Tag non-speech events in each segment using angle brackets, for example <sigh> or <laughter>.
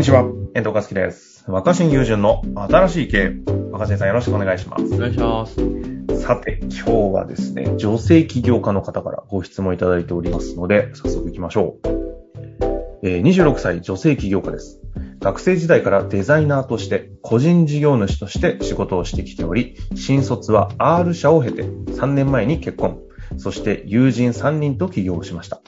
にちは、遠藤和樹です。若新友人の新しい経営。若新さんよろしくお願いします。お願いします。さて、今日はですね、女性起業家の方からご質問いただいておりますので、早速行きましょう。えー26歳女性起業家です。学生時代からデザイナーとして、個人事業主として仕事をしてきており、新卒は R 社を経て3年前に結婚、そして友人3人と起業をしました。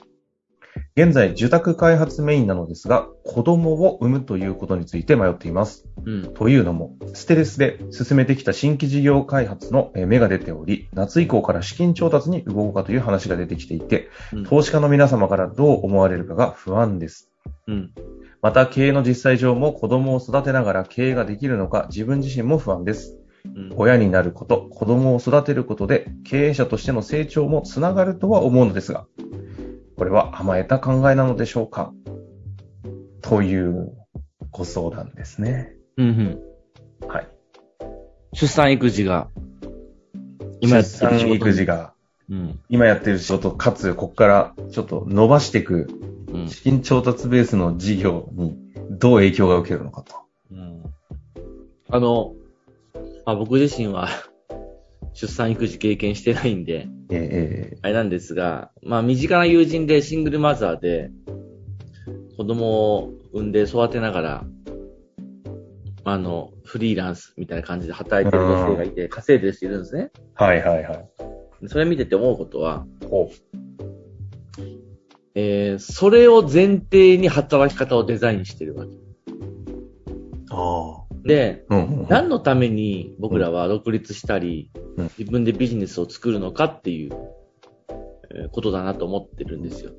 現在、住宅開発メインなのですが、子供を産むということについて迷っています。うん。というのも、ステレスで進めてきた新規事業開発のえー芽が出ており、夏以降から資金調達に動こうかという話が出てきていて、うん投資家の皆様からどう思われるかが不安です。うん。また、経営の実際上も子供を育てながら経営ができるのか自分自身も不安です。うん。親になること、子供を育てることで経営者としての成長もつながるとは思うのですが、これは甘えた考えなのでしょうか？というご相談ですね。うん。うん。はい。出産育児が、今やってる仕事育児が、うん。今やってる仕事、かつ、ここからちょっと伸ばしていく、うん。資金調達ベースの事業にどう影響が受けるのかと。うん。あの、まあ、僕自身は、出産育児経験してないんで、えあれなんですが、まあ、身近な友人でシングルマザーで、子供を産んで育てながら、あの、フリーランスみたいな感じで働いてる女性がいて、稼いでる人いるんですね。えはいはいはい。それ見てて思うことは、ほえー、それを前提に働き方をデザインしてるわけ。ああ。で、うんうんうん。何のために僕らは独立したり、うん自分でビジネスを作るのかっていうえーことだなと思ってるんですよ。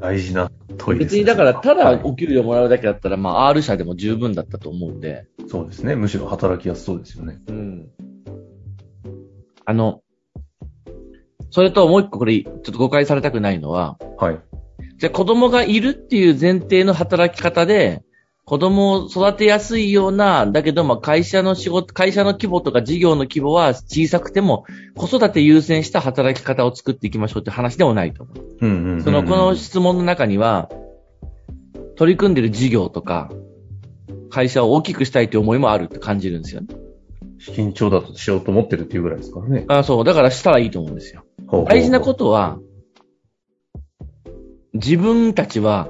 大事な問いですね。別にだから、ただはいお給料もらうだけだったら、まあ R 社でも十分だったと思うんで、そうですね。むしろ働きやすそうですよね。うん。あの、それともう一個これ、ちょっと誤解されたくないのは、はい。じゃあ子供がいるっていう前提の働き方で、子供を育てやすいような、だけどまあ会社の仕事、会社の規模とか事業の規模は小さくても、子育て優先した働き方を作っていきましょうって話でもないと思う。うんうんうんうん。その、この質問の中には、取り組んでる事業とか、会社を大きくしたいという思いもあるって感じるんですよね。資金調達しようと思ってるっていうぐらいですからね。あそう。だからしたらいいと思うんですよ。ほうほうほう大事なことは、自分たちは、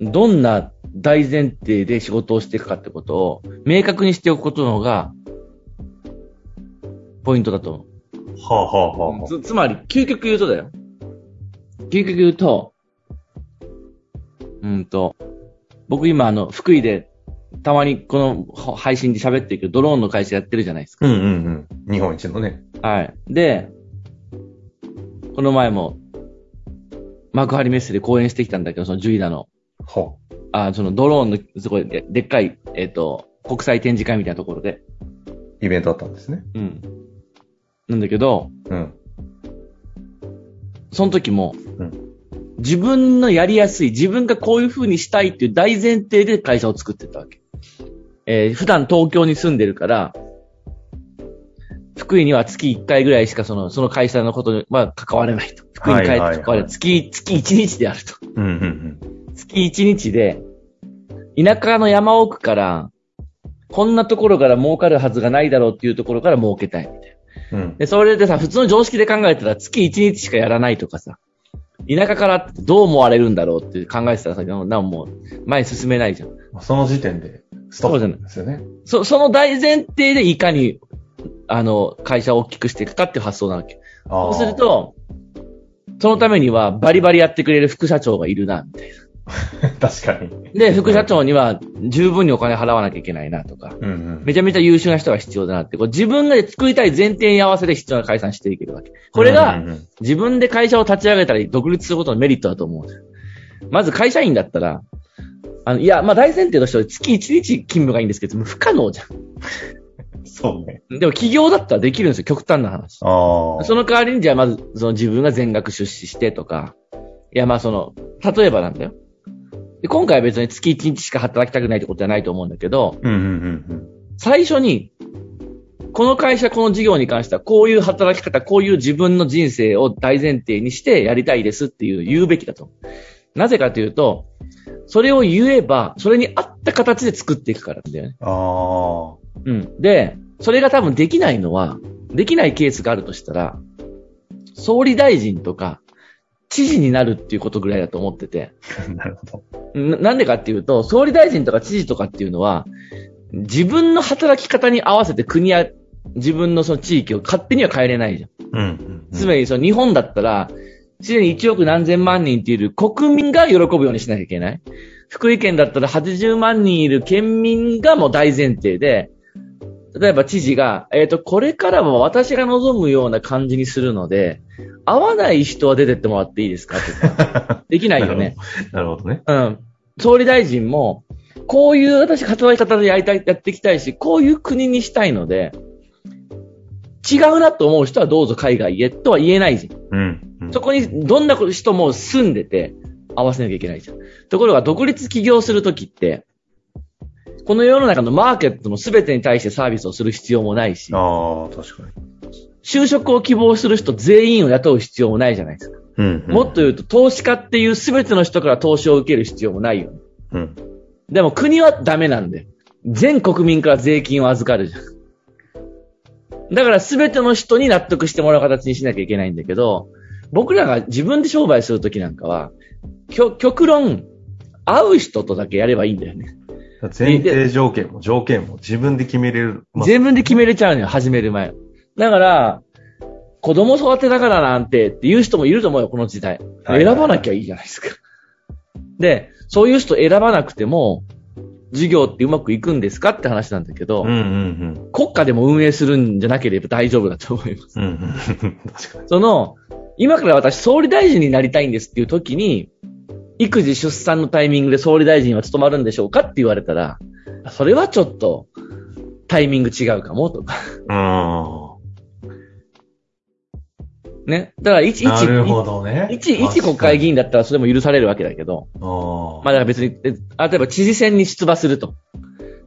どんな大前提で仕事をしていくかってことを明確にしておくことの方が、ポイントだと思はあはあはあはう。つ、つまり、究極言うとだよ。究極言うと、うんと、僕今あの、福井で、たまにこのほ配信で喋ってるけど、ドローンの会社やってるじゃないですか。うんうんうん。日本一のね。はい。で、この前も、幕張メッセで講演してきたんだけど、そのジュイダの、はあ、そのドローンの、すごいででっかい、えっ、と、国際展示会みたいなところで。イベントあったんですね。うん。なんだけど、うん。その時も、うん自分のやりやすい、自分がこういう風にしたいっていう大前提で会社を作ってったわけ。えー普段東京に住んでるから、福井には月1回ぐらいしかその、その会社のことには関われないと。福井に帰って関われはいはいはないい。月、月1日であると。うんうんうん。月1日で、田舎の山奥から、こんなところから儲かるはずがないだろうっていうところから儲けたいみたいな。うん。で、それでさ、普通の常識で考えたら月1日しかやらないとかさ、田舎からどう思われるんだろうって考えてたらさ、なもう前に進めないじゃん。その時点で、ストップですよね。そ、その大前提でいかに、あの、会社を大きくしていくかっていう発想なわけ。そそうする、と、そのためにはバリバリやってくれる副社長がいるな、みたい <laughs> 確かに。な。で、副社長には十分にお金払わなきゃいけないなとか、うんうん。めちゃめちゃ優秀な人が必要だなって、こう自分が作りたい前提に合わせて必要な解散していけるわけ。これが自分で会社を立ち上げたり、独立することのメリットだと思うんですよ。まず会社員だったら、あの、いや、まあ大前提としては月1日勤務がいいんですけど、不可能じゃ <laughs> そうね。ん。でも企業だったらできるんですよ、極端な話。その代わりに、じゃあまず、その自分が全額出資してとか、いや、まあその、例えばなんだよ。で今回は別に月1日しか働きたくないってことじゃないと思うんだけど、うんうんうん最初に、この会社、この事業に関しては、こういう働き方、こういう自分の人生を大前提にしてやりたいですっていう言うべきだと。なぜかというと、それを言えば、それに合った形で作っていくからだよね。ああ。うん。で、それが多分できないのは、できないケースがあるとしたら、総理大臣とか、知事になるっていうことぐらいだと思ってて。<laughs> なるほど。ななんでかっていうと、総理大臣とか知事とかっていうのは、自分の働き方に合わせて国や自分のその地域を勝手には変えれないじゃん。うんうん、うん。つまり、その日本だったら、すでに1億何千万人っている国民が喜ぶようにしなきゃいけない。福井県だったら80万人いる県民がもう大前提で、例えば知事が、えっ、と、これからは私が望むような感じにするので、合わない人は出てってもらっていいですか？とか、できないよね。なるほどね。うん。総理大臣も、こういう私働き方でやりたい、やっていきたいし、こういう国にしたいので、違うなと思う人はどうぞ海外へとは言えないじゃん。うん。うんそこにどんな人も住んでて合わせなきゃいけないじゃん。ところが独立起業するときって、この世の中のマーケットの全てに対してサービスをする必要もないし、ああ、確かに。就職を希望する人全員を雇う必要もないじゃないですか。うん、うん。もっと言うと、投資家っていう全ての人から投資を受ける必要もないよね。うん。でも国はダメなんで。全国民から税金を預かるじゃん。だから全ての人に納得してもらう形にしなきゃいけないんだけど、僕らが自分で商売するときなんかは、極論、会う人とだけやればいいんだよね。前提条件も条件も自分で決めれる。まあ自分で決めれちゃうのよ、始める前。だから、子供育てながらなんてっていう人もいると思うよ、この時代。はい選ばなきゃいいじゃないですか。で、そういう人選ばなくても、授業ってうまくいくんですかって話なんだけど、うんうん国家でも運営するんじゃなければ大丈夫だと思います。うん。うんうん。<laughs> 確かに。その、今から私総理大臣になりたいんですっていう時に、育児出産のタイミングで総理大臣は務まるんでしょうかって言われたら、それはちょっと、タイミング違うかもとか。あね。だから、一、あ。なる一、ほどね。一、一国会議員だったらそれも許されるわけだけど、ああ。まあだから別に、え例えば知事選に出馬すると。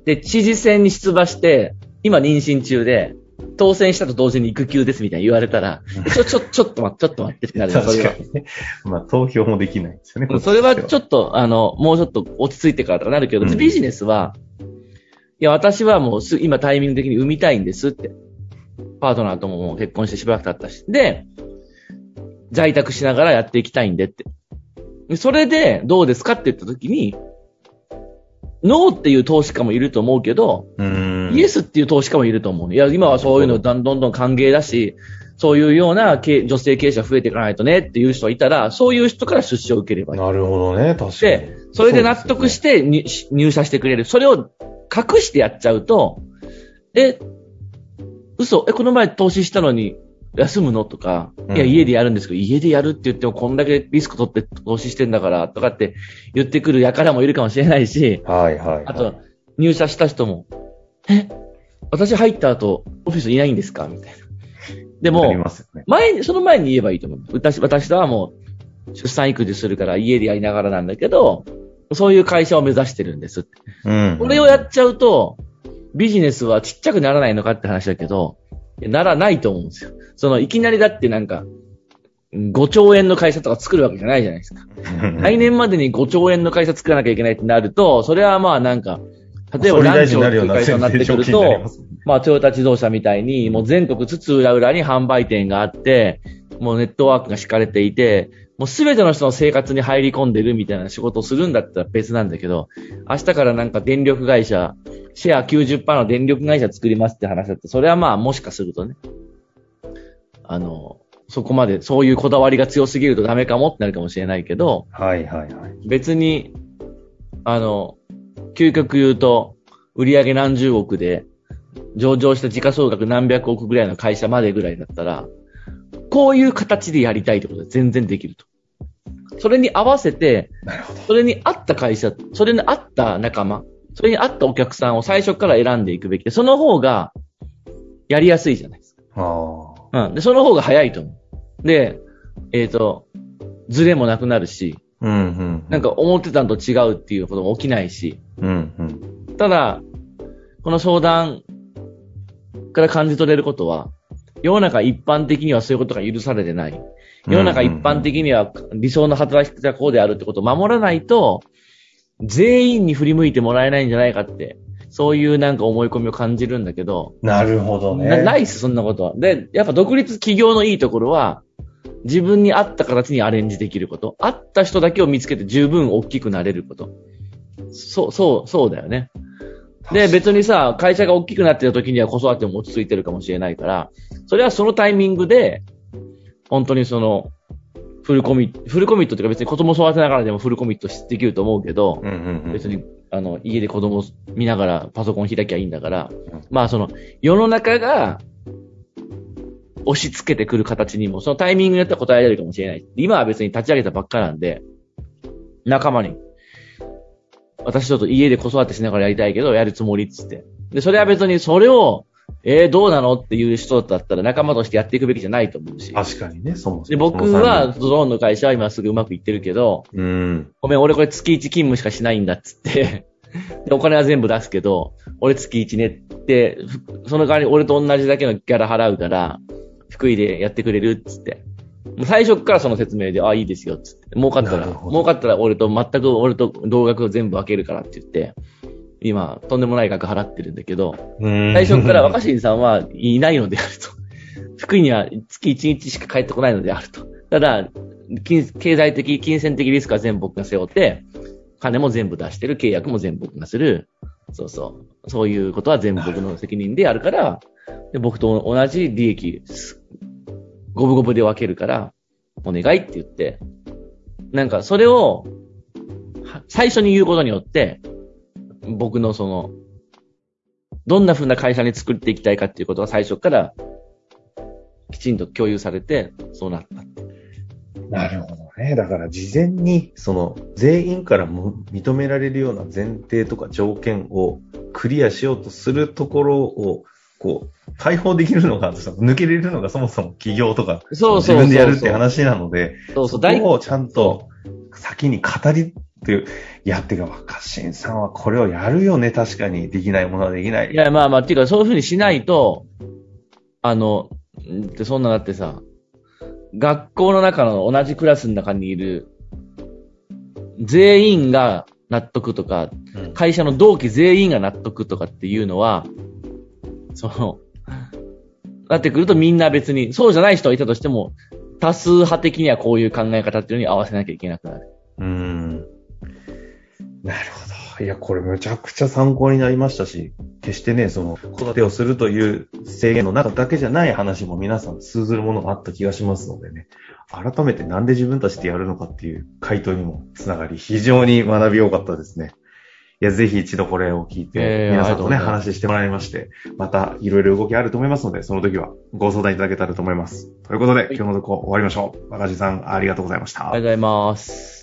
で、知事選に出馬して、今妊娠中で、当選したと同時に育休ですみたいに言われたら、ちょ、ちょ、ちょっと待って、ちょっと待ってってなる確かにね。まあ、投票もできないんですよね。うんそれはちょっっと、あの、もうちょっと落ち着いてからとかなるけど、うんビジネスは、いや、私はもうす、今タイミング的に産みたいんですって。パートナーとももう結婚してしばらく経ったし。で、在宅しながらやっていきたいんでって。でそれで、どうですかって言った時に、ノーっていう投資家もいると思うけど。イエスっていう投資家もいると思う。いや、今はそういうのどんどんどん歓迎だし、そういうような経女性経営者増えていかないとねっていう人がいたら、そういう人から出資を受ければいい。なるほどね。確かに。で、それで納得してに入社してくれる。それを隠してやっちゃうと、え、嘘、え、この前投資したのに休むの？とか、うんいや、家でやるんですけど、家でやるって言ってもこんだけリスク取って投資してんだから、とかって言ってくる輩もいるかもしれないし、はいはい、はい。あと、入社した人も、え、私入った後、オフィスいないんですか？みたいな。でも、ね。前に、その前に言えばいいと思う。私、私とはもう、出産育児するから家でやりながらなんだけど、そういう会社を目指してるんですって。うん。これをやっちゃうと、ビジネスはちっちゃくならないのかって話だけど、ならないと思うんですよ。その、いきなりだってなんか、5兆円の会社とか作るわけじゃないじゃないですか。来年までに5兆円の会社作らなきゃいけないってなると、それはまあなんか、例えば何兆っていう会社になってくるとまあトヨタ自動車みたいに、もう全国津々浦々に販売店があって、もうネットワークが敷かれていて、もうすべての人の生活に入り込んでるみたいな仕事をするんだったら別なんだけど、明日からなんか電力会社、シェア90%の電力会社作りますって話だって、それはまあもしかするとね、あの、そこまでそういうこだわりが強すぎるとダメかもってなるかもしれないけど、はいはいはい。別に、あの、究極言うと、売上何十億で、上場した時価総額何百億ぐらいの会社までぐらいだったら、こういう形でやりたいってことで全然できると。それに合わせて。それに合った会社、それに合った仲間、それに合ったお客さんを最初から選んでいくべきで、その方が、やりやすいじゃないですか。うん。で、その方が早いと思う。で、えっ、と、ズレもなくなるし、うんうん。なんか思ってたのと違うっていうことも起きないし、うんうん。ただ、この相談から感じ取れることは、世の中一般的にはそういうことが許されてない。世の中一般的には理想の働き方はこうであるってことを守らないと、全員に振り向いてもらえないんじゃないかって、そういうなんか思い込みを感じるんだけど、なるほどね。なないっす、そんなことは。で、やっぱ独立企業のいいところは、自分に合った形にアレンジできること。合った人だけを見つけて十分大きくなれること。そう、そう、そうだよね。で、別にさ、会社が大きくなってた時には子育ても落ち着いてるかもしれないから、それはそのタイミングで、本当にその、フルコミット、フルコミットっていうか別に子供育てながらでもフルコミットできると思うけど、うんうんうん。別に、あの、家で子供見ながらパソコン開きゃいいんだから、うんまあその、世の中が、押し付けてくる形にも、そのタイミングによっては答えられるかもしれない。今は別に立ち上げたばっかなんで、仲間に、私ちょっと家で子育てしながらやりたいけど、やるつもりっつって。で、それは別にそれを、えー、どうなのっていう人だったら仲間としてやっていくべきじゃないと思うし。確かにね、そもそも。で、僕は、ドローンの会社は今すぐうまくいってるけど、うん。ごめん、俺これ月1勤務しかしないんだっつって、<laughs> で、お金は全部出すけど、俺月1ねって、ふその代わり俺と同じだけのギャラ払うから、福井でやってくれるっつって。最初っからその説明で、あ、いいですよっつって。儲かったら、儲かったら俺と全く俺と同額を全部分けるからって言って、今、とんでもない額払ってるんだけど、うん最初から若新さんはいないのであると。<laughs> 福井には月1日しか帰ってこないのであると。ただ、金経済的、金銭的リスクは全部僕が背負って、金も全部出してる、契約も全部僕がする。そうそう。そういうことは全部僕の責任であるから、で僕と同じ利益、す五分五分で分けるから、お願いって言って、なんかそれを、は最初に言うことによって、僕のその、どんな風な会社に作っていきたいかっていうことが最初から、きちんと共有されて、そうなった。なるほどね。だから事前に、その、全員からも認められるような前提とか条件をクリアしようとするところを、こう、解放できるのが、抜けれるのがそもそも企業とか、そうそう自分でやるって話なので、そうそう、そ大こをちゃんと先に語りっていう、いや、ってか、若新さんはこれをやるよね、確かに。できないものはできない。いや、まあまあ、っていうか、そういう風にしないと、あの、んってそんなだってさ、学校の中の同じクラスの中にいる、全員が納得とか、うん会社の同期全員が納得とかっていうのは、その、なってくるとみんな別に、そうじゃない人がいたとしても、多数派的にはこういう考え方っていうのに合わせなきゃいけなくなる。うーん。なるほど。いや、これむちゃくちゃ参考になりましたし、決してね、その、子育てをするという制限の中だけじゃない話も皆さん通ずるものがあった気がしますのでね、改めてなんで自分たちでやるのかっていう回答にもつながり、非常に学び多かったですね。いや、ぜひ一度これを聞いて、えー皆さんとね、話してもらいまして、またいろいろ動きあると思いますので、その時はご相談いただけたらと思います。ということで、い今日のとこ終わりましょう。若地さん、ありがとうございました。ありがとうございます。